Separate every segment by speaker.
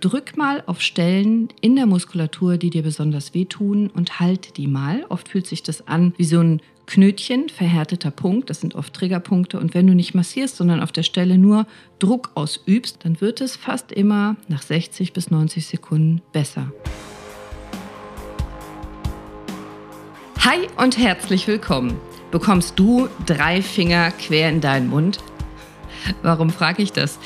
Speaker 1: Drück mal auf Stellen in der Muskulatur, die dir besonders wehtun und halt die mal. Oft fühlt sich das an wie so ein Knötchen, verhärteter Punkt. Das sind oft Triggerpunkte. Und wenn du nicht massierst, sondern auf der Stelle nur Druck ausübst, dann wird es fast immer nach 60 bis 90 Sekunden besser. Hi und herzlich willkommen. Bekommst du drei Finger quer in deinen Mund? Warum frage ich das?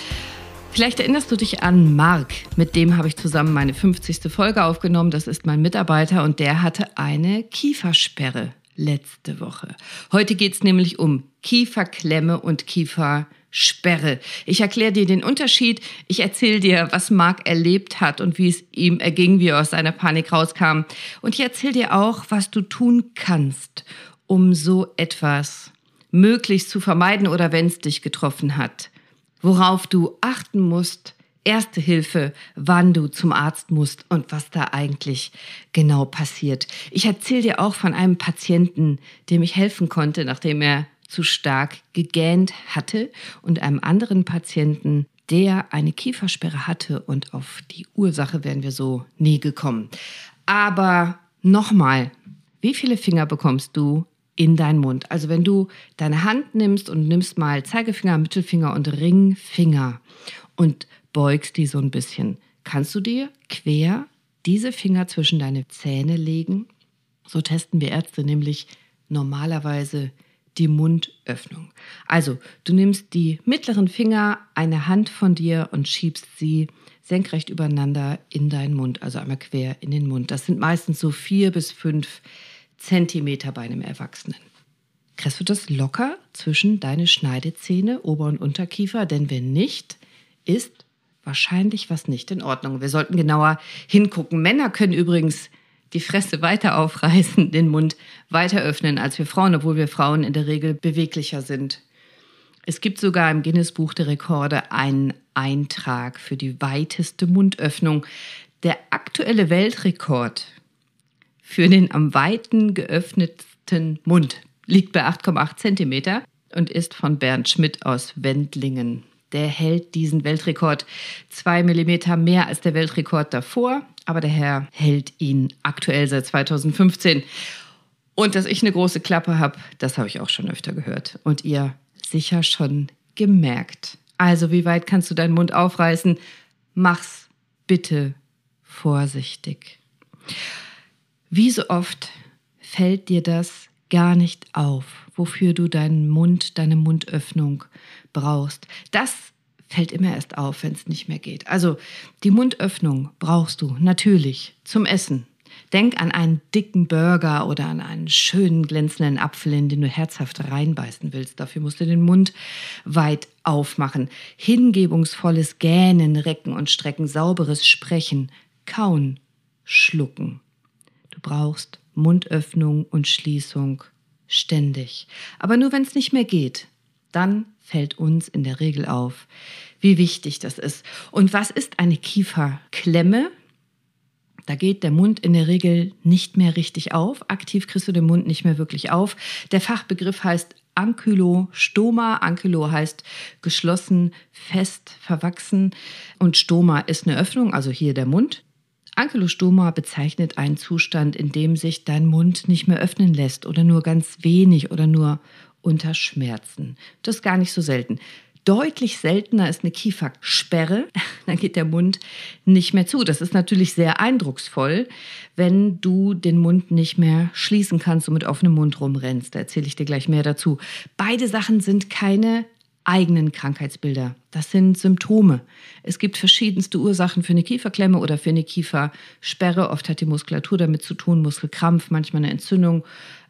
Speaker 1: Vielleicht erinnerst du dich an Marc, mit dem habe ich zusammen meine 50. Folge aufgenommen. Das ist mein Mitarbeiter und der hatte eine Kiefersperre letzte Woche. Heute geht es nämlich um Kieferklemme und Kiefersperre. Ich erkläre dir den Unterschied. Ich erzähle dir, was Marc erlebt hat und wie es ihm erging, wie er aus seiner Panik rauskam. Und ich erzähle dir auch, was du tun kannst, um so etwas möglichst zu vermeiden oder wenn es dich getroffen hat worauf du achten musst, Erste Hilfe, wann du zum Arzt musst und was da eigentlich genau passiert. Ich erzähle dir auch von einem Patienten, dem ich helfen konnte, nachdem er zu stark gegähnt hatte und einem anderen Patienten, der eine Kiefersperre hatte und auf die Ursache wären wir so nie gekommen. Aber nochmal, wie viele Finger bekommst du in deinen Mund. Also wenn du deine Hand nimmst und nimmst mal Zeigefinger, Mittelfinger und Ringfinger und beugst die so ein bisschen, kannst du dir quer diese Finger zwischen deine Zähne legen. So testen wir Ärzte nämlich normalerweise die Mundöffnung. Also, du nimmst die mittleren Finger, eine Hand von dir und schiebst sie senkrecht übereinander in deinen Mund, also einmal quer in den Mund. Das sind meistens so vier bis fünf Zentimeter bei einem Erwachsenen. Kriegst du das locker zwischen deine Schneidezähne, Ober- und Unterkiefer? Denn wenn nicht, ist wahrscheinlich was nicht in Ordnung. Wir sollten genauer hingucken. Männer können übrigens die Fresse weiter aufreißen, den Mund weiter öffnen als wir Frauen, obwohl wir Frauen in der Regel beweglicher sind. Es gibt sogar im Guinness-Buch der Rekorde einen Eintrag für die weiteste Mundöffnung. Der aktuelle Weltrekord für den am weiten geöffneten Mund liegt bei 8,8 Zentimeter und ist von Bernd Schmidt aus Wendlingen. Der hält diesen Weltrekord zwei Millimeter mehr als der Weltrekord davor, aber der Herr hält ihn aktuell seit 2015. Und dass ich eine große Klappe habe, das habe ich auch schon öfter gehört. Und ihr sicher schon gemerkt. Also, wie weit kannst du deinen Mund aufreißen? Mach's bitte vorsichtig. Wie so oft fällt dir das gar nicht auf, wofür du deinen Mund, deine Mundöffnung brauchst. Das fällt immer erst auf, wenn es nicht mehr geht. Also die Mundöffnung brauchst du natürlich zum Essen. Denk an einen dicken Burger oder an einen schönen glänzenden Apfel, in den du herzhaft reinbeißen willst. Dafür musst du den Mund weit aufmachen. Hingebungsvolles Gähnen, Recken und Strecken, sauberes Sprechen, Kauen, Schlucken. Brauchst Mundöffnung und Schließung ständig. Aber nur wenn es nicht mehr geht, dann fällt uns in der Regel auf, wie wichtig das ist. Und was ist eine Kieferklemme? Da geht der Mund in der Regel nicht mehr richtig auf. Aktiv kriegst du den Mund nicht mehr wirklich auf. Der Fachbegriff heißt Ankylostoma. Ankylo heißt geschlossen, fest, verwachsen. Und Stoma ist eine Öffnung, also hier der Mund. Ankylostoma bezeichnet einen Zustand, in dem sich dein Mund nicht mehr öffnen lässt oder nur ganz wenig oder nur unter Schmerzen. Das ist gar nicht so selten. Deutlich seltener ist eine Kiefersperre. Dann geht der Mund nicht mehr zu. Das ist natürlich sehr eindrucksvoll, wenn du den Mund nicht mehr schließen kannst und mit offenem Mund rumrennst. Da erzähle ich dir gleich mehr dazu. Beide Sachen sind keine eigenen Krankheitsbilder. Das sind Symptome. Es gibt verschiedenste Ursachen für eine Kieferklemme oder für eine Kiefersperre. Oft hat die Muskulatur damit zu tun, Muskelkrampf, manchmal eine Entzündung,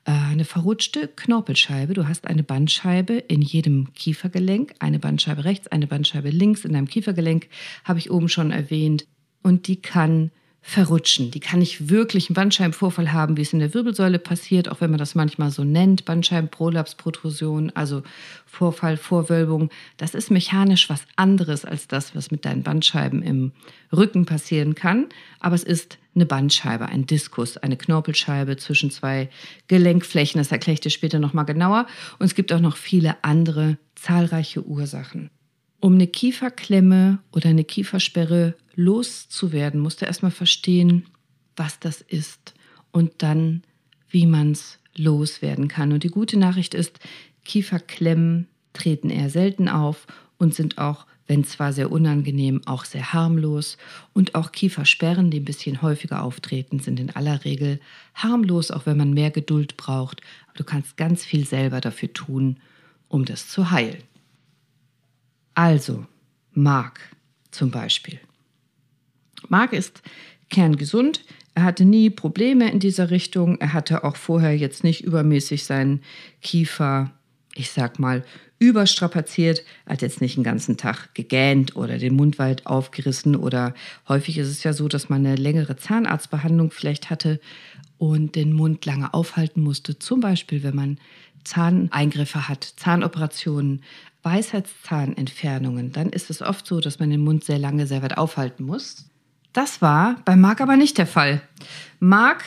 Speaker 1: äh, eine verrutschte Knorpelscheibe. Du hast eine Bandscheibe in jedem Kiefergelenk, eine Bandscheibe rechts, eine Bandscheibe links in deinem Kiefergelenk, habe ich oben schon erwähnt. Und die kann verrutschen. Die kann nicht wirklich einen Bandscheibenvorfall haben, wie es in der Wirbelsäule passiert, auch wenn man das manchmal so nennt, Bandscheibenprolaps, Protrusion, also Vorfall, Vorwölbung. Das ist mechanisch was anderes als das, was mit deinen Bandscheiben im Rücken passieren kann. Aber es ist eine Bandscheibe, ein Diskus, eine Knorpelscheibe zwischen zwei Gelenkflächen. Das erkläre ich dir später nochmal genauer. Und es gibt auch noch viele andere zahlreiche Ursachen. Um eine Kieferklemme oder eine Kiefersperre loszuwerden, musst du erstmal verstehen, was das ist und dann, wie man es loswerden kann. Und die gute Nachricht ist, Kieferklemmen treten eher selten auf und sind auch, wenn zwar sehr unangenehm, auch sehr harmlos. Und auch Kiefersperren, die ein bisschen häufiger auftreten, sind in aller Regel harmlos, auch wenn man mehr Geduld braucht. Aber du kannst ganz viel selber dafür tun, um das zu heilen. Also, Mark zum Beispiel. Mark ist kerngesund. Er hatte nie Probleme in dieser Richtung. Er hatte auch vorher jetzt nicht übermäßig seinen Kiefer, ich sag mal, überstrapaziert. Er hat jetzt nicht den ganzen Tag gegähnt oder den Mundwald aufgerissen oder häufig ist es ja so, dass man eine längere Zahnarztbehandlung vielleicht hatte und den Mund lange aufhalten musste. Zum Beispiel, wenn man Zahneingriffe hat, Zahnoperationen, Weisheitszahnentfernungen, dann ist es oft so, dass man den Mund sehr lange sehr weit aufhalten muss. Das war bei Marc aber nicht der Fall. Marc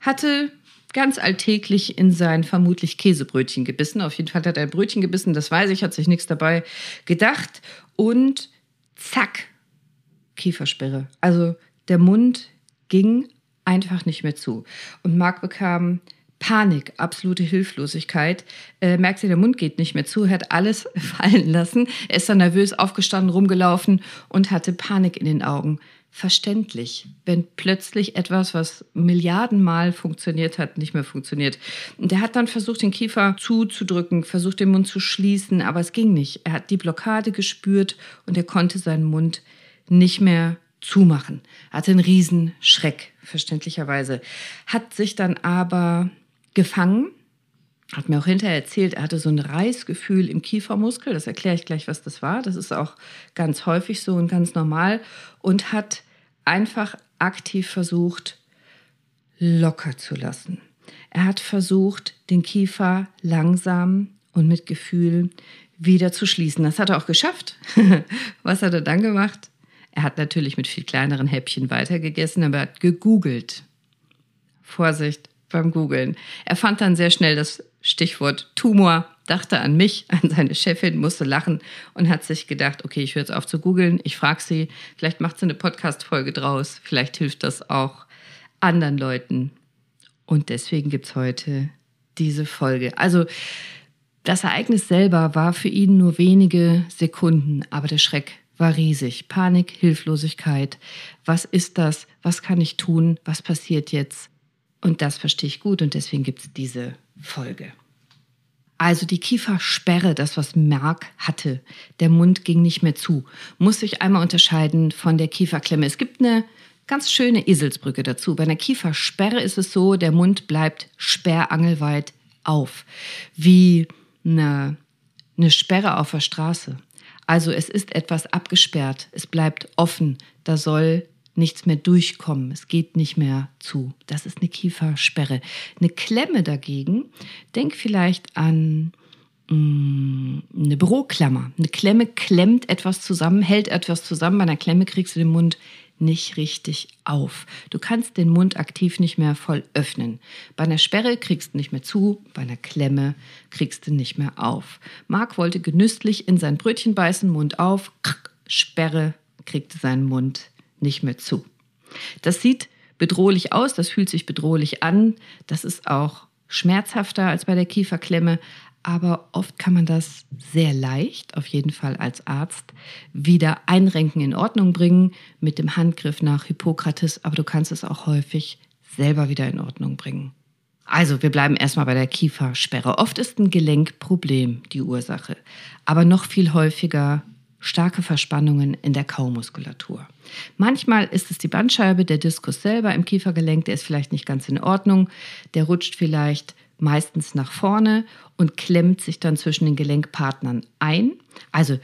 Speaker 1: hatte ganz alltäglich in sein vermutlich Käsebrötchen gebissen. Auf jeden Fall hat er ein Brötchen gebissen, das weiß ich, hat sich nichts dabei gedacht. Und zack, Kiefersperre. Also der Mund ging einfach nicht mehr zu. Und Marc bekam Panik, absolute Hilflosigkeit. Äh, merkte, der Mund geht nicht mehr zu, hat alles fallen lassen. Er ist dann nervös aufgestanden, rumgelaufen und hatte Panik in den Augen. Verständlich, wenn plötzlich etwas, was Milliardenmal funktioniert hat, nicht mehr funktioniert. Und er hat dann versucht, den Kiefer zuzudrücken, versucht, den Mund zu schließen, aber es ging nicht. Er hat die Blockade gespürt und er konnte seinen Mund nicht mehr zumachen. Er hatte einen Riesenschreck, verständlicherweise. Hat sich dann aber gefangen. Hat mir auch hinterher erzählt, er hatte so ein Reißgefühl im Kiefermuskel. Das erkläre ich gleich, was das war. Das ist auch ganz häufig so und ganz normal. Und hat einfach aktiv versucht, locker zu lassen. Er hat versucht, den Kiefer langsam und mit Gefühl wieder zu schließen. Das hat er auch geschafft. Was hat er dann gemacht? Er hat natürlich mit viel kleineren Häppchen weitergegessen, aber er hat gegoogelt. Vorsicht, beim Googlen. Er fand dann sehr schnell das Stichwort Tumor, dachte an mich, an seine Chefin, musste lachen und hat sich gedacht, okay, ich höre jetzt auf zu googeln, ich frage sie, vielleicht macht sie eine Podcast-Folge draus, vielleicht hilft das auch anderen Leuten. Und deswegen gibt es heute diese Folge. Also das Ereignis selber war für ihn nur wenige Sekunden, aber der Schreck war riesig. Panik, Hilflosigkeit. Was ist das? Was kann ich tun? Was passiert jetzt? Und das verstehe ich gut und deswegen gibt es diese Folge. Also die Kiefersperre, das was Merck hatte, der Mund ging nicht mehr zu, muss sich einmal unterscheiden von der Kieferklemme. Es gibt eine ganz schöne Eselsbrücke dazu. Bei einer Kiefersperre ist es so, der Mund bleibt sperrangelweit auf, wie eine, eine Sperre auf der Straße. Also es ist etwas abgesperrt, es bleibt offen, da soll nichts mehr durchkommen, es geht nicht mehr zu. Das ist eine Kiefersperre. Eine Klemme dagegen, denk vielleicht an mm, eine Büroklammer. Eine Klemme klemmt etwas zusammen, hält etwas zusammen. Bei einer Klemme kriegst du den Mund nicht richtig auf. Du kannst den Mund aktiv nicht mehr voll öffnen. Bei einer Sperre kriegst du nicht mehr zu, bei einer Klemme kriegst du nicht mehr auf. Marc wollte genüsslich in sein Brötchen beißen, Mund auf, Sperre, kriegte seinen Mund nicht mehr zu. Das sieht bedrohlich aus, das fühlt sich bedrohlich an, das ist auch schmerzhafter als bei der Kieferklemme, aber oft kann man das sehr leicht, auf jeden Fall als Arzt, wieder einrenken, in Ordnung bringen mit dem Handgriff nach Hippokrates, aber du kannst es auch häufig selber wieder in Ordnung bringen. Also, wir bleiben erstmal bei der Kiefersperre. Oft ist ein Gelenkproblem die Ursache, aber noch viel häufiger starke Verspannungen in der Kaumuskulatur. Manchmal ist es die Bandscheibe, der Diskus selber im Kiefergelenk, der ist vielleicht nicht ganz in Ordnung, der rutscht vielleicht meistens nach vorne und klemmt sich dann zwischen den Gelenkpartnern ein. Also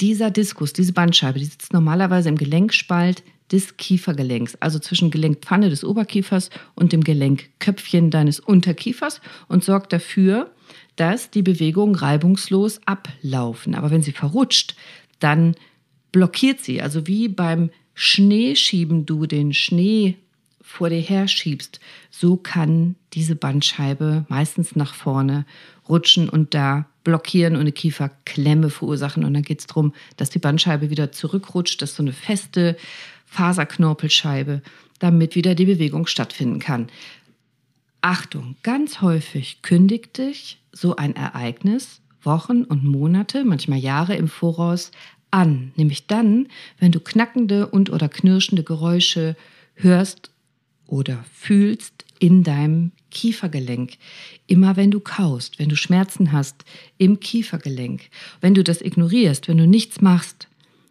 Speaker 1: dieser Diskus, diese Bandscheibe, die sitzt normalerweise im Gelenkspalt des Kiefergelenks, also zwischen Gelenkpfanne des Oberkiefers und dem Gelenkköpfchen deines Unterkiefers und sorgt dafür, dass die Bewegungen reibungslos ablaufen. Aber wenn sie verrutscht, dann blockiert sie. Also wie beim Schneeschieben du den Schnee vor dir her schiebst, so kann diese Bandscheibe meistens nach vorne rutschen und da blockieren und eine Kieferklemme verursachen. Und dann geht es darum, dass die Bandscheibe wieder zurückrutscht, dass so eine feste Faserknorpelscheibe, damit wieder die Bewegung stattfinden kann. Achtung, ganz häufig kündigt dich so ein Ereignis Wochen und Monate, manchmal Jahre im Voraus an, nämlich dann, wenn du knackende und oder knirschende Geräusche hörst oder fühlst in deinem Kiefergelenk. Immer wenn du kaust, wenn du Schmerzen hast im Kiefergelenk, wenn du das ignorierst, wenn du nichts machst,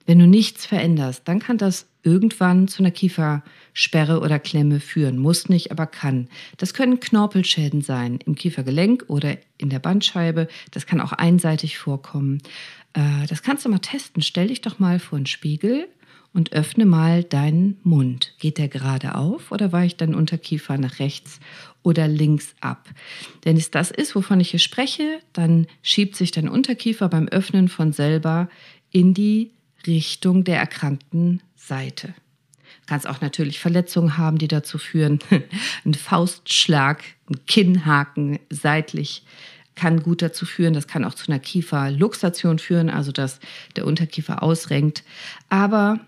Speaker 1: wenn du nichts veränderst, dann kann das irgendwann zu einer Kiefersperre oder Klemme führen. Muss nicht, aber kann. Das können Knorpelschäden sein im Kiefergelenk oder in der Bandscheibe. Das kann auch einseitig vorkommen. Äh, das kannst du mal testen. Stell dich doch mal vor einen Spiegel und öffne mal deinen Mund. Geht der gerade auf oder weicht dein Unterkiefer nach rechts oder links ab? Wenn es das ist, wovon ich hier spreche, dann schiebt sich dein Unterkiefer beim Öffnen von selber in die Richtung der erkrankten Seite. Du kannst auch natürlich Verletzungen haben, die dazu führen. ein Faustschlag, ein Kinnhaken seitlich kann gut dazu führen. Das kann auch zu einer Kieferluxation führen, also dass der Unterkiefer ausrenkt. Aber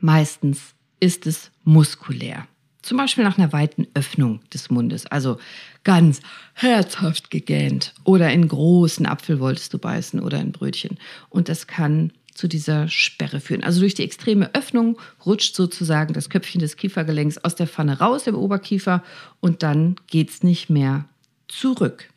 Speaker 1: meistens ist es muskulär. Zum Beispiel nach einer weiten Öffnung des Mundes, also ganz herzhaft gegähnt oder in großen Apfel wolltest du beißen oder in Brötchen. Und das kann zu dieser Sperre führen. Also durch die extreme Öffnung rutscht sozusagen das Köpfchen des Kiefergelenks aus der Pfanne raus im Oberkiefer und dann geht es nicht mehr zurück.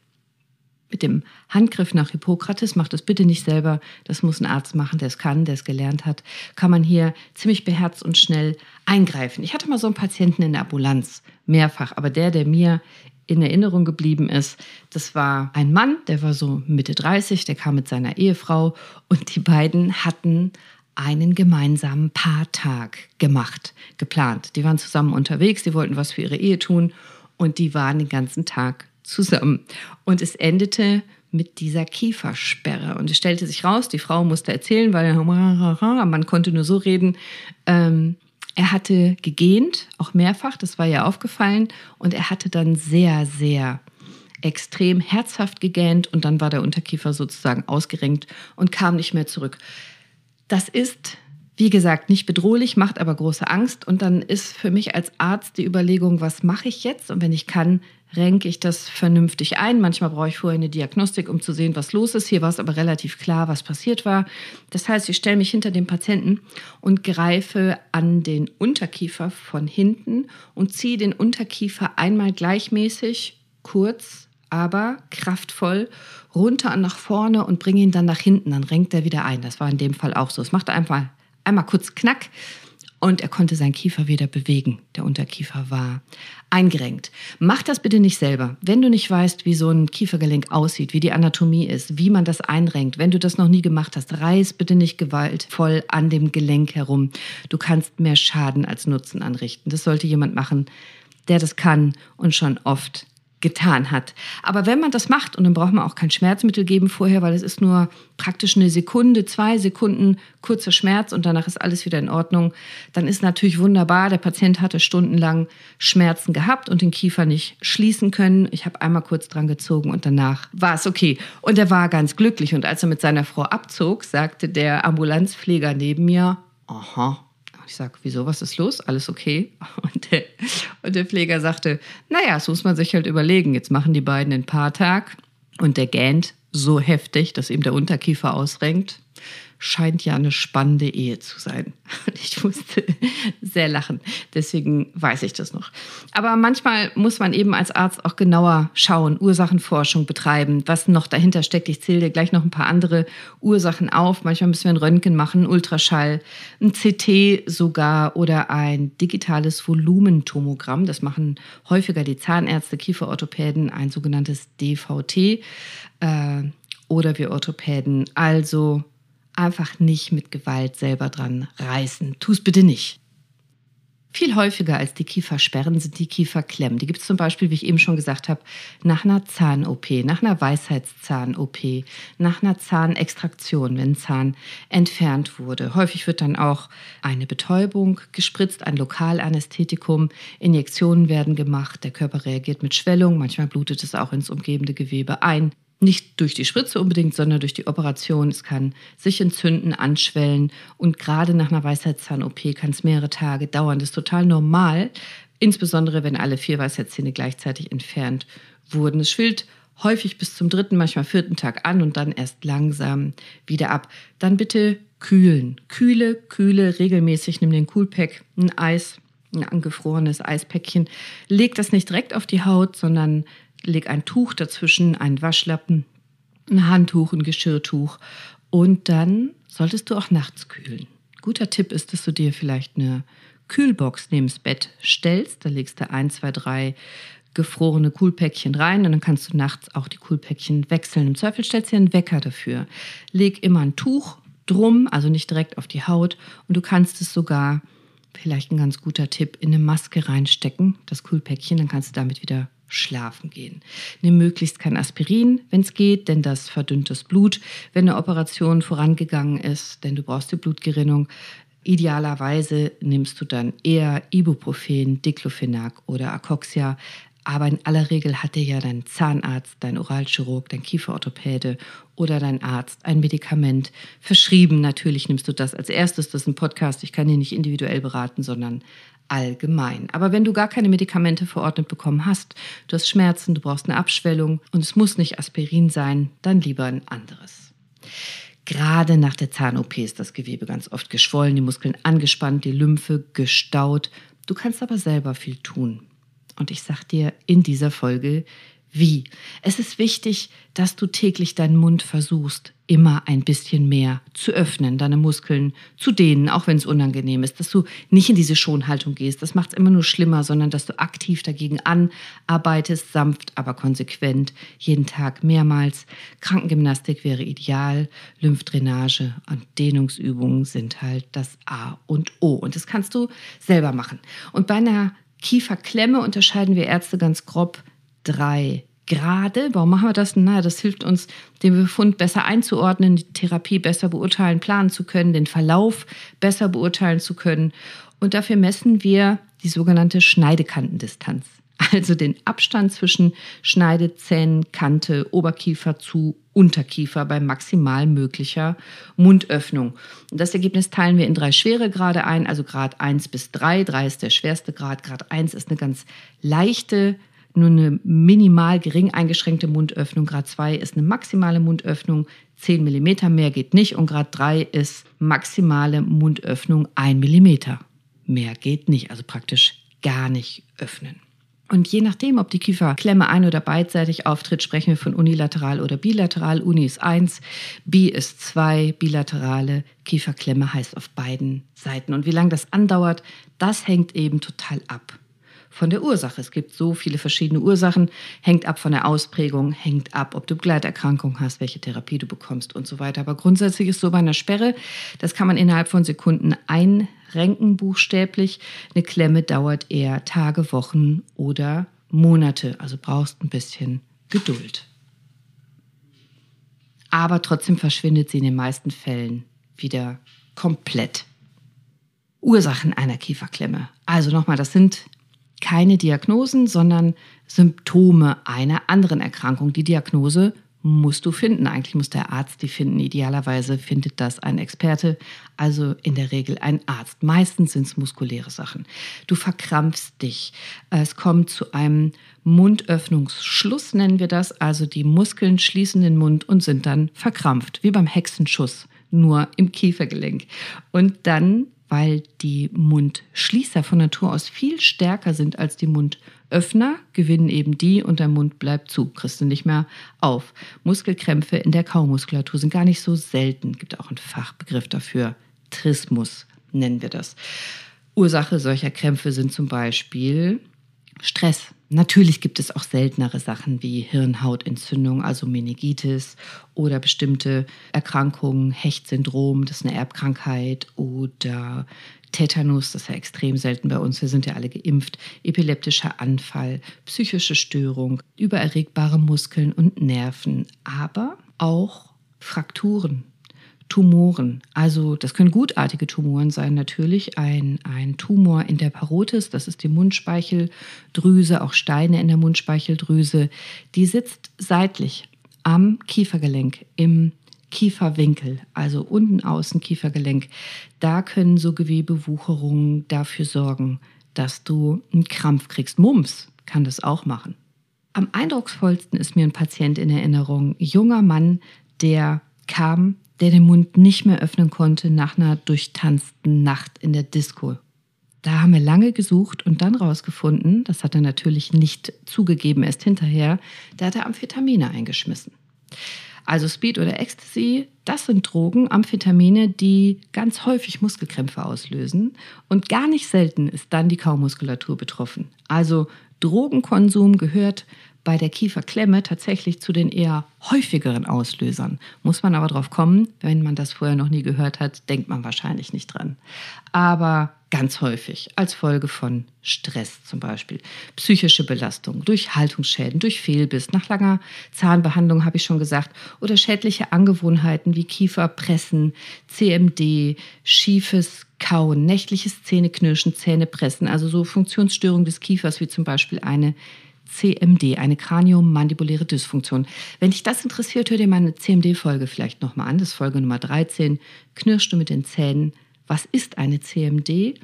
Speaker 1: Mit dem Handgriff nach Hippokrates, macht das bitte nicht selber, das muss ein Arzt machen, der es kann, der es gelernt hat, kann man hier ziemlich beherzt und schnell eingreifen. Ich hatte mal so einen Patienten in der Ambulanz, mehrfach, aber der, der mir in Erinnerung geblieben ist, das war ein Mann, der war so Mitte 30, der kam mit seiner Ehefrau und die beiden hatten einen gemeinsamen Paartag gemacht, geplant. Die waren zusammen unterwegs, die wollten was für ihre Ehe tun und die waren den ganzen Tag zusammen. Und es endete mit dieser Kiefersperre. Und es stellte sich raus, die Frau musste erzählen, weil man konnte nur so reden. Er hatte gegähnt, auch mehrfach, das war ja aufgefallen, und er hatte dann sehr, sehr extrem herzhaft gegähnt und dann war der Unterkiefer sozusagen ausgerenkt und kam nicht mehr zurück. Das ist, wie gesagt, nicht bedrohlich, macht aber große Angst und dann ist für mich als Arzt die Überlegung, was mache ich jetzt? Und wenn ich kann, renke ich das vernünftig ein. Manchmal brauche ich vorher eine Diagnostik, um zu sehen, was los ist. Hier war es aber relativ klar, was passiert war. Das heißt, ich stelle mich hinter den Patienten und greife an den Unterkiefer von hinten und ziehe den Unterkiefer einmal gleichmäßig, kurz, aber kraftvoll runter und nach vorne und bringe ihn dann nach hinten. Dann renkt er wieder ein. Das war in dem Fall auch so. Es macht einfach einmal kurz Knack und er konnte seinen Kiefer wieder bewegen. Der Unterkiefer war eingerenkt. Mach das bitte nicht selber. Wenn du nicht weißt, wie so ein Kiefergelenk aussieht, wie die Anatomie ist, wie man das einrenkt, wenn du das noch nie gemacht hast, reiß bitte nicht gewaltvoll an dem Gelenk herum. Du kannst mehr Schaden als Nutzen anrichten. Das sollte jemand machen, der das kann und schon oft getan hat. Aber wenn man das macht, und dann braucht man auch kein Schmerzmittel geben vorher, weil es ist nur praktisch eine Sekunde, zwei Sekunden kurzer Schmerz und danach ist alles wieder in Ordnung, dann ist natürlich wunderbar. Der Patient hatte stundenlang Schmerzen gehabt und den Kiefer nicht schließen können. Ich habe einmal kurz dran gezogen und danach war es okay. Und er war ganz glücklich. Und als er mit seiner Frau abzog, sagte der Ambulanzpfleger neben mir, aha, ich sage, wieso, was ist los? Alles okay? Und der, und der Pfleger sagte, naja, das muss man sich halt überlegen. Jetzt machen die beiden ein paar Tag und der gähnt so heftig, dass ihm der Unterkiefer ausrenkt scheint ja eine spannende Ehe zu sein. Und ich musste sehr lachen. Deswegen weiß ich das noch. Aber manchmal muss man eben als Arzt auch genauer schauen, Ursachenforschung betreiben, was noch dahinter steckt. Ich zähle dir gleich noch ein paar andere Ursachen auf. Manchmal müssen wir ein Röntgen machen, Ultraschall, ein CT sogar oder ein digitales Volumentomogramm. Das machen häufiger die Zahnärzte, Kieferorthopäden, ein sogenanntes DVT. Äh, oder wir Orthopäden. Also einfach nicht mit Gewalt selber dran reißen. Tu es bitte nicht. Viel häufiger als die Kiefersperren sind die Kieferklemmen. Die gibt es zum Beispiel, wie ich eben schon gesagt habe, nach einer Zahn-OP, nach einer Weisheitszahn-OP, nach einer Zahnextraktion, wenn Zahn entfernt wurde. Häufig wird dann auch eine Betäubung gespritzt, ein Lokalanästhetikum, Injektionen werden gemacht, der Körper reagiert mit Schwellung, manchmal blutet es auch ins umgebende Gewebe ein. Nicht durch die Spritze unbedingt, sondern durch die Operation. Es kann sich entzünden, anschwellen und gerade nach einer Weisheitszahn-OP kann es mehrere Tage dauern. Das ist total normal, insbesondere wenn alle vier Weisheitszähne gleichzeitig entfernt wurden. Es schwillt häufig bis zum dritten, manchmal vierten Tag an und dann erst langsam wieder ab. Dann bitte kühlen. Kühle, kühle, regelmäßig. Nimm den Coolpack, ein Eis, ein angefrorenes Eispäckchen. Leg das nicht direkt auf die Haut, sondern leg ein Tuch dazwischen, einen Waschlappen, ein Handtuch, ein Geschirrtuch. Und dann solltest du auch nachts kühlen. Guter Tipp ist, dass du dir vielleicht eine Kühlbox neben das Bett stellst. Da legst du ein, zwei, drei gefrorene Kühlpäckchen rein und dann kannst du nachts auch die Kühlpäckchen wechseln. Im Zweifel stellst du dir einen Wecker dafür. Leg immer ein Tuch drum, also nicht direkt auf die Haut und du kannst es sogar, vielleicht ein ganz guter Tipp, in eine Maske reinstecken, das Kühlpäckchen, dann kannst du damit wieder schlafen gehen. Nimm möglichst kein Aspirin, wenn es geht, denn das verdünnt das Blut, wenn eine Operation vorangegangen ist, denn du brauchst die Blutgerinnung. Idealerweise nimmst du dann eher Ibuprofen, Diclofenac oder Acoxia, aber in aller Regel hat dir ja dein Zahnarzt, dein Oralchirurg, dein Kieferorthopäde oder dein Arzt ein Medikament verschrieben. Natürlich nimmst du das als erstes. Das ist ein Podcast. Ich kann dir nicht individuell beraten, sondern allgemein. Aber wenn du gar keine Medikamente verordnet bekommen hast, du hast Schmerzen, du brauchst eine Abschwellung und es muss nicht Aspirin sein, dann lieber ein anderes. Gerade nach der Zahn-OP ist das Gewebe ganz oft geschwollen, die Muskeln angespannt, die Lymphe gestaut. Du kannst aber selber viel tun. Und ich sag dir in dieser Folge, wie. Es ist wichtig, dass du täglich deinen Mund versuchst, immer ein bisschen mehr zu öffnen, deine Muskeln zu dehnen, auch wenn es unangenehm ist, dass du nicht in diese Schonhaltung gehst. Das macht es immer nur schlimmer, sondern dass du aktiv dagegen anarbeitest, sanft, aber konsequent, jeden Tag mehrmals. Krankengymnastik wäre ideal, Lymphdrainage und Dehnungsübungen sind halt das A und O. Und das kannst du selber machen. Und bei einer Kieferklemme unterscheiden wir Ärzte ganz grob drei Grade. Warum machen wir das? Na, das hilft uns, den Befund besser einzuordnen, die Therapie besser beurteilen, planen zu können, den Verlauf besser beurteilen zu können. Und dafür messen wir die sogenannte Schneidekantendistanz also den Abstand zwischen Schneidezähnen, Kante, Oberkiefer zu Unterkiefer bei maximal möglicher Mundöffnung. Und das Ergebnis teilen wir in drei Schweregrade ein, also Grad 1 bis 3. 3 ist der schwerste Grad, Grad 1 ist eine ganz leichte, nur eine minimal gering eingeschränkte Mundöffnung. Grad 2 ist eine maximale Mundöffnung, 10 mm, mehr geht nicht. Und Grad 3 ist maximale Mundöffnung 1 mm. Mehr geht nicht, also praktisch gar nicht öffnen. Und je nachdem, ob die Kieferklemme ein- oder beidseitig auftritt, sprechen wir von unilateral oder bilateral. Uni ist eins, bi ist zwei, bilaterale Kieferklemme heißt auf beiden Seiten. Und wie lange das andauert, das hängt eben total ab von der Ursache. Es gibt so viele verschiedene Ursachen, hängt ab von der Ausprägung, hängt ab, ob du Begleiterkrankungen hast, welche Therapie du bekommst und so weiter. Aber grundsätzlich ist so bei einer Sperre, das kann man innerhalb von Sekunden einrenken, buchstäblich. Eine Klemme dauert eher Tage, Wochen oder Monate, also brauchst ein bisschen Geduld. Aber trotzdem verschwindet sie in den meisten Fällen wieder komplett. Ursachen einer Kieferklemme. Also nochmal, das sind keine Diagnosen, sondern Symptome einer anderen Erkrankung. Die Diagnose musst du finden. Eigentlich muss der Arzt die finden. Idealerweise findet das ein Experte, also in der Regel ein Arzt. Meistens sind es muskuläre Sachen. Du verkrampfst dich. Es kommt zu einem Mundöffnungsschluss, nennen wir das. Also die Muskeln schließen den Mund und sind dann verkrampft, wie beim Hexenschuss, nur im Kiefergelenk. Und dann weil die Mundschließer von Natur aus viel stärker sind als die Mundöffner, gewinnen eben die und der Mund bleibt zu, kriegst du nicht mehr auf. Muskelkrämpfe in der Kaumuskulatur sind gar nicht so selten, gibt auch einen Fachbegriff dafür, Trismus nennen wir das. Ursache solcher Krämpfe sind zum Beispiel Stress. Natürlich gibt es auch seltenere Sachen wie Hirnhautentzündung, also Meningitis oder bestimmte Erkrankungen, Hechtsyndrom, das ist eine Erbkrankheit oder Tetanus, das ist ja extrem selten bei uns, wir sind ja alle geimpft, epileptischer Anfall, psychische Störung, übererregbare Muskeln und Nerven, aber auch Frakturen, Tumoren. Also das können gutartige Tumoren sein natürlich. Ein, ein Tumor in der Parotis, das ist die Mundspeicheldrüse, auch Steine in der Mundspeicheldrüse, die sitzt seitlich. am Kiefergelenk, im Kieferwinkel, also unten außen Kiefergelenk, da können so Gewebewucherungen dafür sorgen, dass du einen Krampf kriegst. Mumps kann das auch machen. Am eindrucksvollsten ist mir ein Patient in Erinnerung, junger Mann, der kam, der den Mund nicht mehr öffnen konnte nach einer durchtanzten Nacht in der Disco. Da haben wir lange gesucht und dann rausgefunden, das hat er natürlich nicht zugegeben, erst hinterher, da hat er Amphetamine eingeschmissen. Also Speed oder Ecstasy, das sind Drogen, Amphetamine, die ganz häufig Muskelkrämpfe auslösen und gar nicht selten ist dann die Kaumuskulatur betroffen. Also Drogenkonsum gehört bei der Kieferklemme tatsächlich zu den eher häufigeren Auslösern. Muss man aber drauf kommen, wenn man das vorher noch nie gehört hat, denkt man wahrscheinlich nicht dran. Aber ganz häufig als Folge von Stress zum Beispiel, psychische Belastung, durch Haltungsschäden, durch Fehlbiss, nach langer Zahnbehandlung habe ich schon gesagt, oder schädliche Angewohnheiten wie Kieferpressen, CMD, schiefes Kauen, nächtliches Zähneknirschen, Zähnepressen, also so Funktionsstörungen des Kiefers wie zum Beispiel eine CMD, eine kraniomandibuläre Dysfunktion. Wenn dich das interessiert, hör dir meine CMD-Folge vielleicht nochmal an. Das ist Folge Nummer 13. Knirschst du mit den Zähnen? Was ist eine CMD?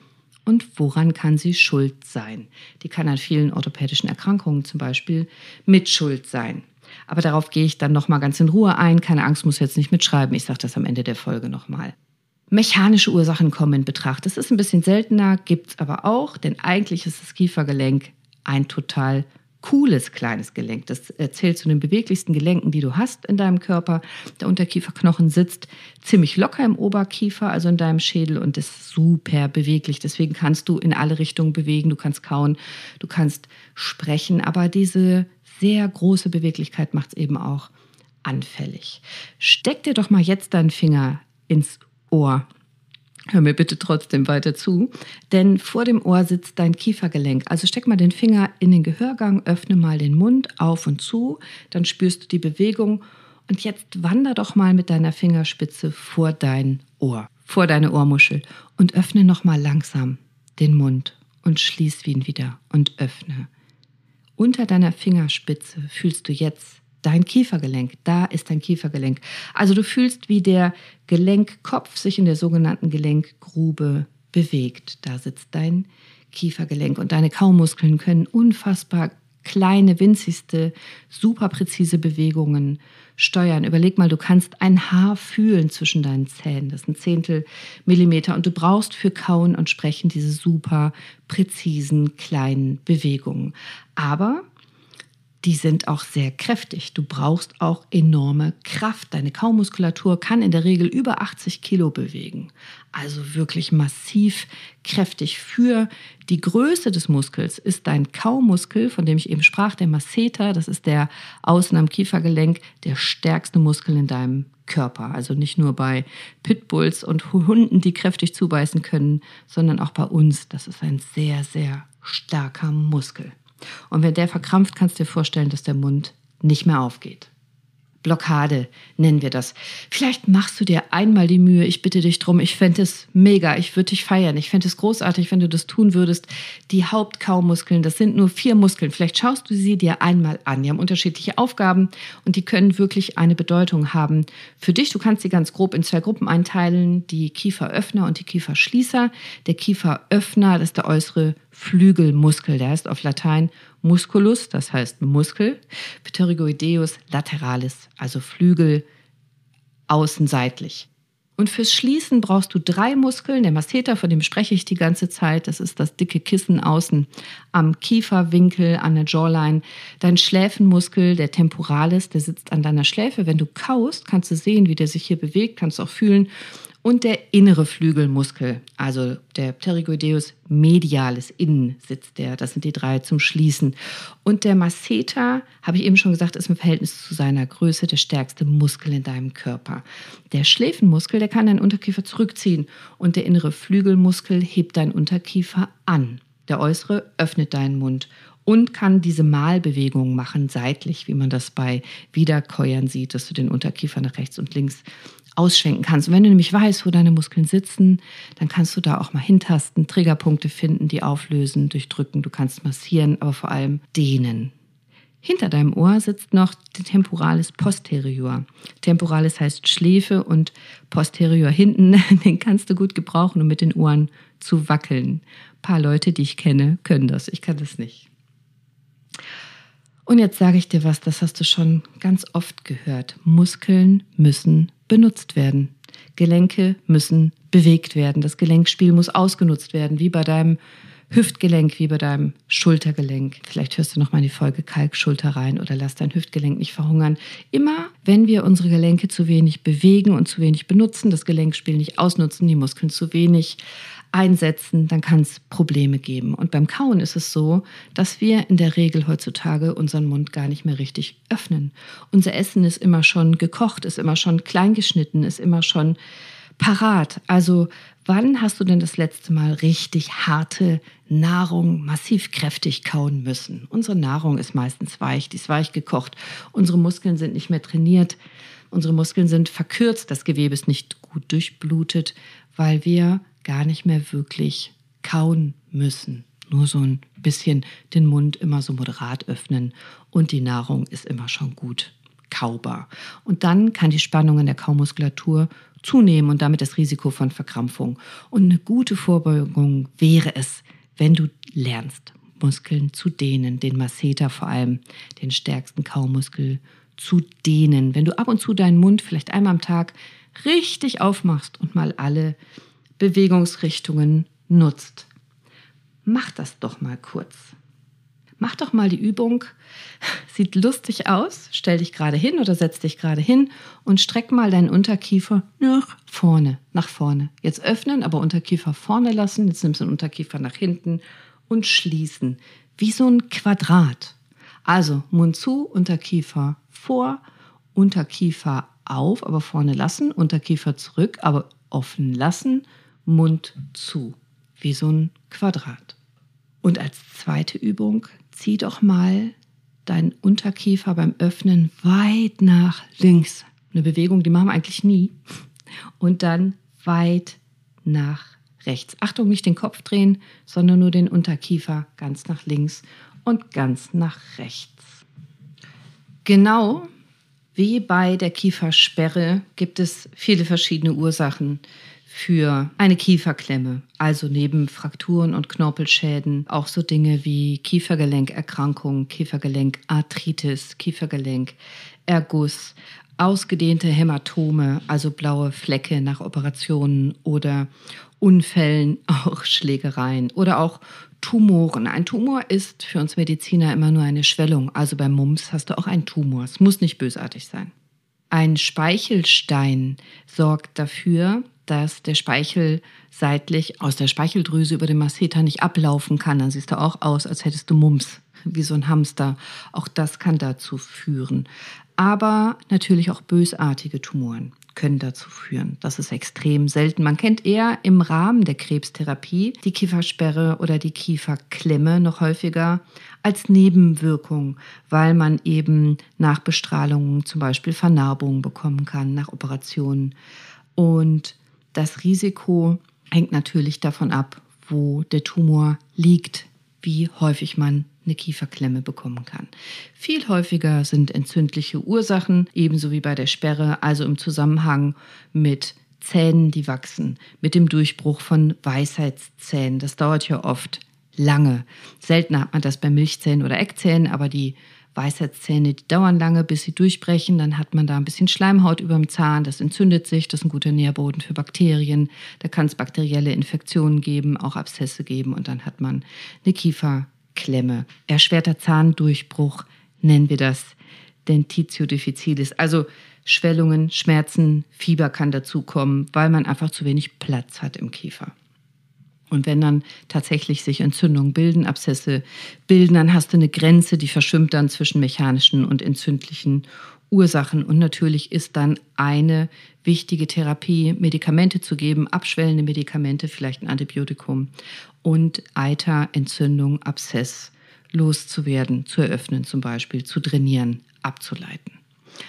Speaker 1: Und woran kann sie schuld sein? Die kann an vielen orthopädischen Erkrankungen zum Beispiel mit Schuld sein. Aber darauf gehe ich dann nochmal ganz in Ruhe ein. Keine Angst, muss jetzt nicht mitschreiben. Ich sage das am Ende der Folge nochmal. Mechanische Ursachen kommen in Betracht. Das ist ein bisschen seltener, gibt es aber auch, denn eigentlich ist das Kiefergelenk ein total cooles kleines Gelenk. Das zählt zu den beweglichsten Gelenken, die du hast in deinem Körper. Der Unterkieferknochen sitzt ziemlich locker im Oberkiefer, also in deinem Schädel und ist super beweglich. Deswegen kannst du in alle Richtungen bewegen, du kannst kauen, du kannst sprechen, aber diese sehr große Beweglichkeit macht es eben auch anfällig. Steck dir doch mal jetzt deinen Finger ins Ohr Hör mir bitte trotzdem weiter zu, denn vor dem Ohr sitzt dein Kiefergelenk. Also steck mal den Finger in den Gehörgang, öffne mal den Mund auf und zu, dann spürst du die Bewegung und jetzt wander doch mal mit deiner Fingerspitze vor dein Ohr, vor deine Ohrmuschel und öffne noch mal langsam den Mund und schließ ihn wieder und öffne. Unter deiner Fingerspitze fühlst du jetzt dein Kiefergelenk. Da ist dein Kiefergelenk. Also du fühlst, wie der Gelenkkopf sich in der sogenannten Gelenkgrube bewegt. Da sitzt dein Kiefergelenk und deine Kaumuskeln können unfassbar kleine, winzigste, super präzise Bewegungen steuern. Überleg mal, du kannst ein Haar fühlen zwischen deinen Zähnen. Das ist ein Zehntel Millimeter. Und du brauchst für Kauen und Sprechen diese super präzisen kleinen Bewegungen. Aber die sind auch sehr kräftig. Du brauchst auch enorme Kraft. Deine Kaumuskulatur kann in der Regel über 80 Kilo bewegen. Also wirklich massiv kräftig. Für die Größe des Muskels ist dein Kaumuskel, von dem ich eben sprach, der Masseter, das ist der außen am Kiefergelenk, der stärkste Muskel in deinem Körper. Also nicht nur bei Pitbulls und Hunden, die kräftig zubeißen können, sondern auch bei uns. Das ist ein sehr, sehr starker Muskel. Und wenn der verkrampft, kannst du dir vorstellen, dass der Mund nicht mehr aufgeht. Blockade nennen wir das. Vielleicht machst du dir einmal die Mühe, ich bitte dich drum, ich fände es mega, ich würde dich feiern, ich fände es großartig, wenn du das tun würdest. Die Hauptkaumuskeln, das sind nur vier Muskeln, vielleicht schaust du sie dir einmal an. Die haben unterschiedliche Aufgaben und die können wirklich eine Bedeutung haben für dich. Du kannst sie ganz grob in zwei Gruppen einteilen, die Kieferöffner und die Kieferschließer. Der Kieferöffner, das ist der äußere Flügelmuskel, der heißt auf Latein Musculus, das heißt Muskel, Pterygoideus lateralis, also Flügel außenseitlich. Und fürs Schließen brauchst du drei Muskeln. Der Masseter, von dem spreche ich die ganze Zeit, das ist das dicke Kissen außen am Kieferwinkel, an der Jawline. Dein Schläfenmuskel, der Temporalis, der sitzt an deiner Schläfe. Wenn du kaust, kannst du sehen, wie der sich hier bewegt, kannst auch fühlen und der innere Flügelmuskel, also der Pterygoideus medialis, innen sitzt der. Das sind die drei zum Schließen. Und der Masseter, habe ich eben schon gesagt, ist im Verhältnis zu seiner Größe der stärkste Muskel in deinem Körper. Der Schläfenmuskel, der kann deinen Unterkiefer zurückziehen und der innere Flügelmuskel hebt deinen Unterkiefer an. Der äußere öffnet deinen Mund und kann diese Malbewegung machen, seitlich, wie man das bei Wiederkäuern sieht, dass du den Unterkiefer nach rechts und links ausschwenken kannst. Und wenn du nämlich weißt, wo deine Muskeln sitzen, dann kannst du da auch mal hintasten, Triggerpunkte finden, die auflösen, durchdrücken. Du kannst massieren, aber vor allem dehnen. Hinter deinem Ohr sitzt noch der Temporalis posterior. Temporalis heißt Schläfe und posterior hinten, den kannst du gut gebrauchen, um mit den Ohren zu wackeln. Ein paar Leute, die ich kenne, können das. Ich kann das nicht. Und jetzt sage ich dir was, das hast du schon ganz oft gehört. Muskeln müssen benutzt werden. Gelenke müssen bewegt werden. Das Gelenkspiel muss ausgenutzt werden, wie bei deinem Hüftgelenk, wie bei deinem Schultergelenk. Vielleicht hörst du noch mal in die Folge Kalkschulter rein oder lass dein Hüftgelenk nicht verhungern. Immer, wenn wir unsere Gelenke zu wenig bewegen und zu wenig benutzen, das Gelenkspiel nicht ausnutzen, die Muskeln zu wenig einsetzen, dann kann es Probleme geben. Und beim Kauen ist es so, dass wir in der Regel heutzutage unseren Mund gar nicht mehr richtig öffnen. Unser Essen ist immer schon gekocht, ist immer schon kleingeschnitten, ist immer schon parat. Also wann hast du denn das letzte Mal richtig harte Nahrung massiv kräftig kauen müssen? Unsere Nahrung ist meistens weich, die ist weich gekocht. Unsere Muskeln sind nicht mehr trainiert. Unsere Muskeln sind verkürzt, das Gewebe ist nicht gut durchblutet, weil wir gar nicht mehr wirklich kauen müssen. Nur so ein bisschen den Mund immer so moderat öffnen und die Nahrung ist immer schon gut kaubar. Und dann kann die Spannung in der Kaumuskulatur zunehmen und damit das Risiko von Verkrampfung. Und eine gute Vorbeugung wäre es, wenn du lernst, Muskeln zu dehnen, den Masseter vor allem, den stärksten Kaumuskel zu dehnen. Wenn du ab und zu deinen Mund vielleicht einmal am Tag richtig aufmachst und mal alle Bewegungsrichtungen nutzt. Mach das doch mal kurz. Mach doch mal die Übung. Sieht lustig aus. Stell dich gerade hin oder setz dich gerade hin und streck mal deinen Unterkiefer nach vorne, nach vorne. Jetzt öffnen, aber Unterkiefer vorne lassen. Jetzt nimmst du den Unterkiefer nach hinten und schließen. Wie so ein Quadrat. Also Mund zu, Unterkiefer vor, Unterkiefer auf, aber vorne lassen, Unterkiefer zurück, aber offen lassen Mund zu, wie so ein Quadrat. Und als zweite Übung, zieh doch mal deinen Unterkiefer beim Öffnen weit nach links. Eine Bewegung, die machen wir eigentlich nie. Und dann weit nach rechts. Achtung, nicht den Kopf drehen, sondern nur den Unterkiefer ganz nach links und ganz nach rechts. Genau wie bei der Kiefersperre gibt es viele verschiedene Ursachen für eine Kieferklemme. Also neben Frakturen und Knorpelschäden auch so Dinge wie Kiefergelenkerkrankungen, Kiefergelenkarthritis, Kiefergelenkerguss, ausgedehnte Hämatome, also blaue Flecke nach Operationen oder Unfällen, auch Schlägereien oder auch Tumoren. Ein Tumor ist für uns Mediziner immer nur eine Schwellung. Also beim Mumps hast du auch einen Tumor. Es muss nicht bösartig sein. Ein Speichelstein sorgt dafür, dass der Speichel seitlich aus der Speicheldrüse über den Masseter nicht ablaufen kann. Dann siehst du auch aus, als hättest du Mumps, wie so ein Hamster. Auch das kann dazu führen. Aber natürlich auch bösartige Tumoren können dazu führen. Das ist extrem selten. Man kennt eher im Rahmen der Krebstherapie die Kiefersperre oder die Kieferklemme noch häufiger als Nebenwirkung, weil man eben nach Bestrahlungen zum Beispiel Vernarbungen bekommen kann, nach Operationen. Und das Risiko hängt natürlich davon ab, wo der Tumor liegt, wie häufig man eine Kieferklemme bekommen kann. Viel häufiger sind entzündliche Ursachen, ebenso wie bei der Sperre, also im Zusammenhang mit Zähnen, die wachsen, mit dem Durchbruch von Weisheitszähnen. Das dauert ja oft lange. Selten hat man das bei Milchzähnen oder Eckzähnen, aber die Weisheitszähne, die dauern lange, bis sie durchbrechen. Dann hat man da ein bisschen Schleimhaut über dem Zahn, das entzündet sich, das ist ein guter Nährboden für Bakterien. Da kann es bakterielle Infektionen geben, auch Abszesse geben und dann hat man eine Kieferklemme. Erschwerter Zahndurchbruch nennen wir das Dentitio difficilis. Also Schwellungen, Schmerzen, Fieber kann dazukommen, weil man einfach zu wenig Platz hat im Kiefer. Und wenn dann tatsächlich sich Entzündungen bilden, Abszesse bilden, dann hast du eine Grenze, die verschwimmt dann zwischen mechanischen und entzündlichen Ursachen. Und natürlich ist dann eine wichtige Therapie, Medikamente zu geben, abschwellende Medikamente, vielleicht ein Antibiotikum und Eiter, Entzündung, Abszess loszuwerden, zu eröffnen zum Beispiel, zu trainieren, abzuleiten.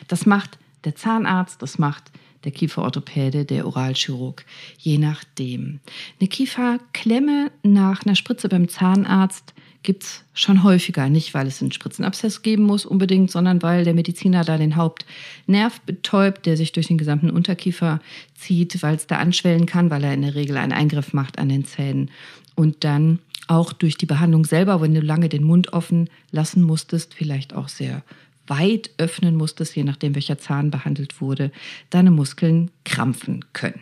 Speaker 1: Das macht der Zahnarzt, das macht der Kieferorthopäde, der Oralchirurg, je nachdem. Eine Kieferklemme nach einer Spritze beim Zahnarzt gibt es schon häufiger. Nicht, weil es einen Spritzenabszess geben muss unbedingt, sondern weil der Mediziner da den Hauptnerv betäubt, der sich durch den gesamten Unterkiefer zieht, weil es da anschwellen kann, weil er in der Regel einen Eingriff macht an den Zähnen. Und dann auch durch die Behandlung selber, wenn du lange den Mund offen lassen musstest, vielleicht auch sehr weit öffnen musstest, je nachdem welcher Zahn behandelt wurde, deine Muskeln krampfen können.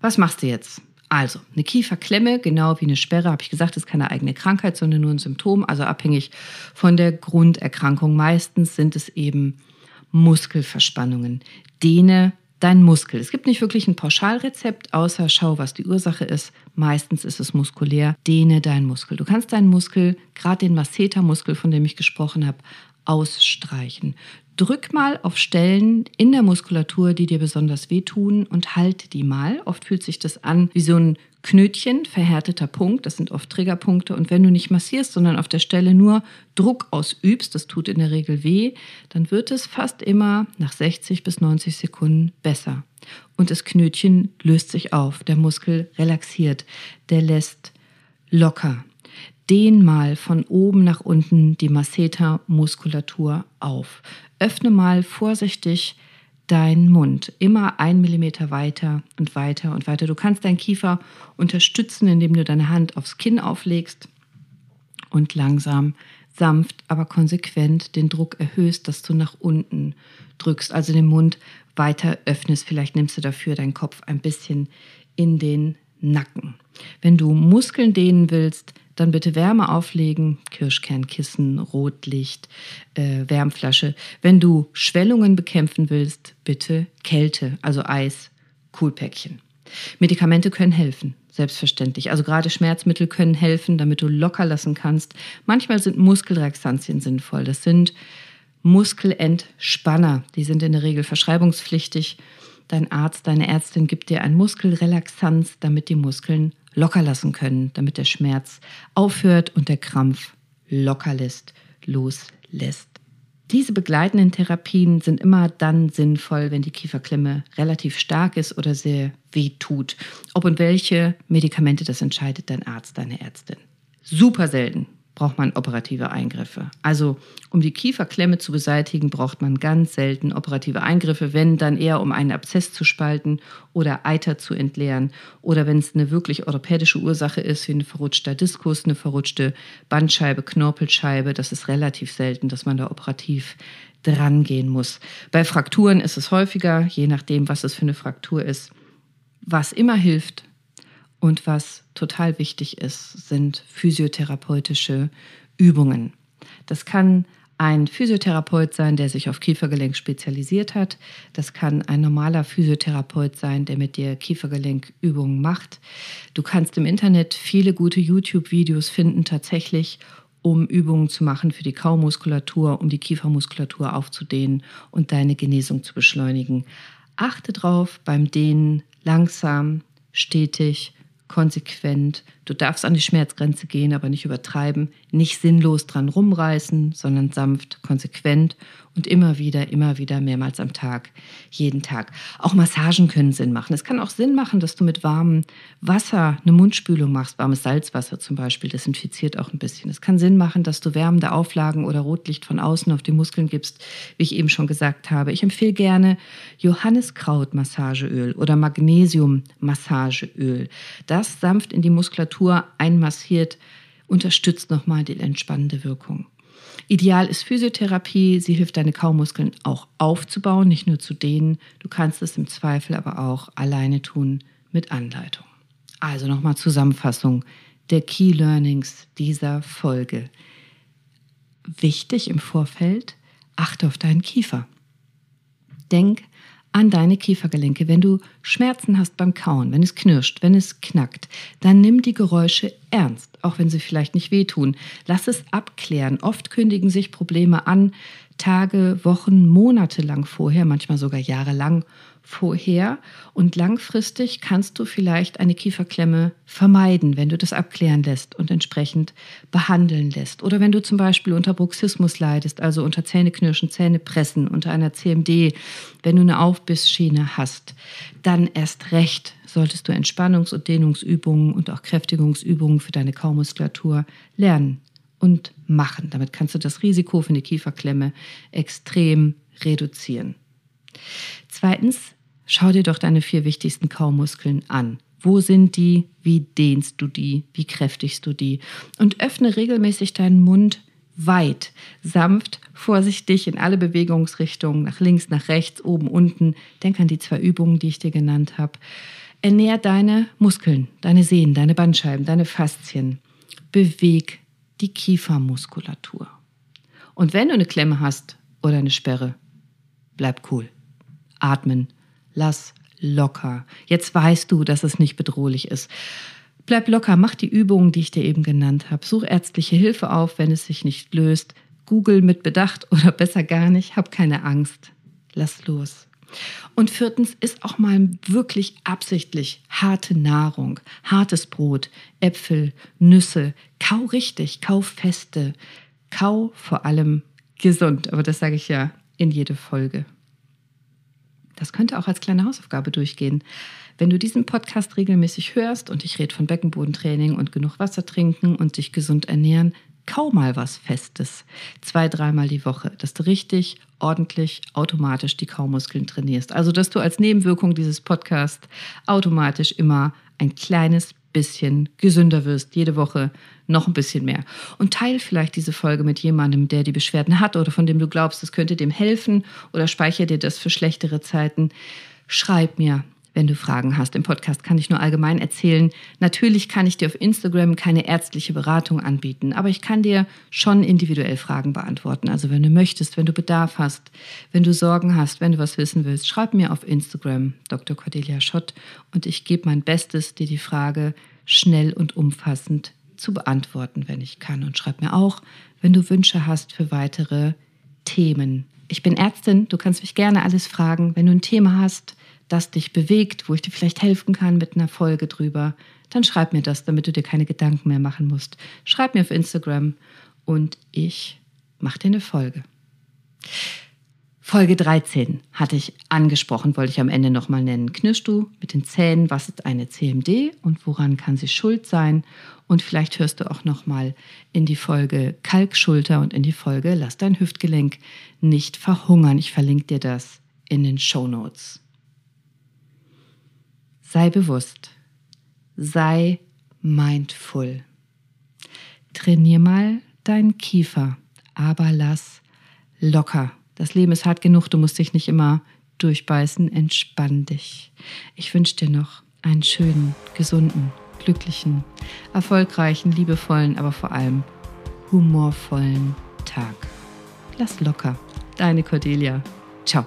Speaker 1: Was machst du jetzt? Also, eine Kieferklemme, genau wie eine Sperre, habe ich gesagt, ist keine eigene Krankheit, sondern nur ein Symptom, also abhängig von der Grunderkrankung. Meistens sind es eben Muskelverspannungen. Dehne dein Muskel. Es gibt nicht wirklich ein Pauschalrezept, außer schau, was die Ursache ist. Meistens ist es muskulär. Dehne deinen Muskel. Du kannst deinen Muskel, gerade den Massetermuskel, von dem ich gesprochen habe, ausstreichen. Drück mal auf Stellen in der Muskulatur, die dir besonders wehtun und halte die mal. Oft fühlt sich das an wie so ein Knötchen, verhärteter Punkt, das sind oft Triggerpunkte. Und wenn du nicht massierst, sondern auf der Stelle nur Druck ausübst, das tut in der Regel weh, dann wird es fast immer nach 60 bis 90 Sekunden besser. Und das Knötchen löst sich auf, der Muskel relaxiert, der lässt locker. Dehn mal von oben nach unten die Masseter-Muskulatur auf. Öffne mal vorsichtig deinen Mund immer ein Millimeter weiter und weiter und weiter. Du kannst deinen Kiefer unterstützen, indem du deine Hand aufs Kinn auflegst und langsam, sanft, aber konsequent den Druck erhöhst, dass du nach unten drückst, also den Mund weiter öffnest. Vielleicht nimmst du dafür deinen Kopf ein bisschen in den Nacken. Wenn du Muskeln dehnen willst, dann bitte Wärme auflegen, Kirschkernkissen, Rotlicht, äh, Wärmflasche. Wenn du Schwellungen bekämpfen willst, bitte Kälte, also Eis, Kühlpäckchen. Medikamente können helfen, selbstverständlich. Also gerade Schmerzmittel können helfen, damit du locker lassen kannst. Manchmal sind Muskelrelaxantien sinnvoll. Das sind Muskelentspanner. Die sind in der Regel verschreibungspflichtig. Dein Arzt, deine Ärztin gibt dir ein Muskelrelaxanz, damit die Muskeln locker lassen können, damit der Schmerz aufhört und der Krampf locker lässt, loslässt. Diese begleitenden Therapien sind immer dann sinnvoll, wenn die Kieferklemme relativ stark ist oder sehr weh tut. Ob und welche Medikamente, das entscheidet dein Arzt, deine Ärztin. Super selten braucht man operative Eingriffe. Also um die Kieferklemme zu beseitigen, braucht man ganz selten operative Eingriffe, wenn dann eher um einen Abszess zu spalten oder Eiter zu entleeren oder wenn es eine wirklich orthopädische Ursache ist, wie ein verrutschter Diskus, eine verrutschte Bandscheibe, Knorpelscheibe. Das ist relativ selten, dass man da operativ dran gehen muss. Bei Frakturen ist es häufiger, je nachdem, was es für eine Fraktur ist. Was immer hilft, und was total wichtig ist, sind physiotherapeutische Übungen. Das kann ein Physiotherapeut sein, der sich auf Kiefergelenk spezialisiert hat. Das kann ein normaler Physiotherapeut sein, der mit dir Kiefergelenkübungen macht. Du kannst im Internet viele gute YouTube-Videos finden, tatsächlich, um Übungen zu machen für die Kaumuskulatur, um die Kiefermuskulatur aufzudehnen und deine Genesung zu beschleunigen. Achte drauf beim Dehnen langsam, stetig konsequent. Du darfst an die Schmerzgrenze gehen, aber nicht übertreiben. Nicht sinnlos dran rumreißen, sondern sanft, konsequent und immer wieder, immer wieder, mehrmals am Tag, jeden Tag. Auch Massagen können Sinn machen. Es kann auch Sinn machen, dass du mit warmem Wasser eine Mundspülung machst, warmes Salzwasser zum Beispiel, desinfiziert auch ein bisschen. Es kann Sinn machen, dass du wärmende Auflagen oder Rotlicht von außen auf die Muskeln gibst, wie ich eben schon gesagt habe. Ich empfehle gerne Johanniskraut-Massageöl oder Magnesium-Massageöl. Das sanft in die Muskulatur einmassiert, unterstützt nochmal die entspannende Wirkung. Ideal ist Physiotherapie. Sie hilft deine Kaumuskeln auch aufzubauen, nicht nur zu dehnen. Du kannst es im Zweifel aber auch alleine tun mit Anleitung. Also nochmal Zusammenfassung der Key Learnings dieser Folge. Wichtig im Vorfeld, achte auf deinen Kiefer. Denk an deine Kiefergelenke. Wenn du Schmerzen hast beim Kauen, wenn es knirscht, wenn es knackt, dann nimm die Geräusche ernst, auch wenn sie vielleicht nicht wehtun. Lass es abklären. Oft kündigen sich Probleme an, Tage, Wochen, Monate lang vorher, manchmal sogar jahrelang vorher und langfristig kannst du vielleicht eine Kieferklemme vermeiden, wenn du das abklären lässt und entsprechend behandeln lässt. Oder wenn du zum Beispiel unter Bruxismus leidest, also unter Zähneknirschen, Zähnepressen, unter einer CMD, wenn du eine Aufbissschiene hast, dann erst recht solltest du Entspannungs- und Dehnungsübungen und auch Kräftigungsübungen für deine Kaumuskulatur lernen und machen. Damit kannst du das Risiko für eine Kieferklemme extrem reduzieren. Zweitens, schau dir doch deine vier wichtigsten Kaumuskeln an. Wo sind die? Wie dehnst du die? Wie kräftigst du die? Und öffne regelmäßig deinen Mund weit, sanft, vorsichtig in alle Bewegungsrichtungen, nach links, nach rechts, oben, unten. Denk an die zwei Übungen, die ich dir genannt habe. Ernähr deine Muskeln, deine Sehnen, deine Bandscheiben, deine Faszien. Beweg die Kiefermuskulatur. Und wenn du eine Klemme hast oder eine Sperre, bleib cool. Atmen. Lass locker. Jetzt weißt du, dass es nicht bedrohlich ist. Bleib locker, mach die Übungen, die ich dir eben genannt habe. Such ärztliche Hilfe auf, wenn es sich nicht löst. Google mit Bedacht oder besser gar nicht. Hab keine Angst. Lass los. Und viertens ist auch mal wirklich absichtlich harte Nahrung, hartes Brot, Äpfel, Nüsse. Kau richtig, kau feste. Kau vor allem gesund. Aber das sage ich ja in jede Folge. Das könnte auch als kleine Hausaufgabe durchgehen. Wenn du diesen Podcast regelmäßig hörst und ich rede von Beckenbodentraining und genug Wasser trinken und sich gesund ernähren, kaum mal was Festes. Zwei, dreimal die Woche, dass du richtig, ordentlich, automatisch die Kaumuskeln trainierst. Also, dass du als Nebenwirkung dieses Podcasts automatisch immer ein kleines bisschen gesünder wirst, jede Woche noch ein bisschen mehr. Und teil vielleicht diese Folge mit jemandem, der die Beschwerden hat oder von dem du glaubst, es könnte dem helfen oder speichere dir das für schlechtere Zeiten. Schreib mir wenn du Fragen hast. Im Podcast kann ich nur allgemein erzählen. Natürlich kann ich dir auf Instagram keine ärztliche Beratung anbieten, aber ich kann dir schon individuell Fragen beantworten. Also wenn du möchtest, wenn du Bedarf hast, wenn du Sorgen hast, wenn du was wissen willst, schreib mir auf Instagram Dr. Cordelia Schott und ich gebe mein Bestes, dir die Frage schnell und umfassend zu beantworten, wenn ich kann. Und schreib mir auch, wenn du Wünsche hast für weitere Themen. Ich bin Ärztin, du kannst mich gerne alles fragen. Wenn du ein Thema hast, das dich bewegt, wo ich dir vielleicht helfen kann mit einer Folge drüber, dann schreib mir das, damit du dir keine Gedanken mehr machen musst. Schreib mir auf Instagram und ich mache dir eine Folge. Folge 13 hatte ich angesprochen, wollte ich am Ende nochmal nennen. Knirschst du mit den Zähnen, was ist eine CMD und woran kann sie schuld sein? Und vielleicht hörst du auch nochmal in die Folge Kalkschulter und in die Folge Lass dein Hüftgelenk nicht verhungern. Ich verlinke dir das in den Show Notes. Sei bewusst. Sei mindful. Trainier mal deinen Kiefer, aber lass locker. Das Leben ist hart genug, du musst dich nicht immer durchbeißen. Entspann dich. Ich wünsche dir noch einen schönen, gesunden, glücklichen, erfolgreichen, liebevollen, aber vor allem humorvollen Tag. Lass locker. Deine Cordelia. Ciao.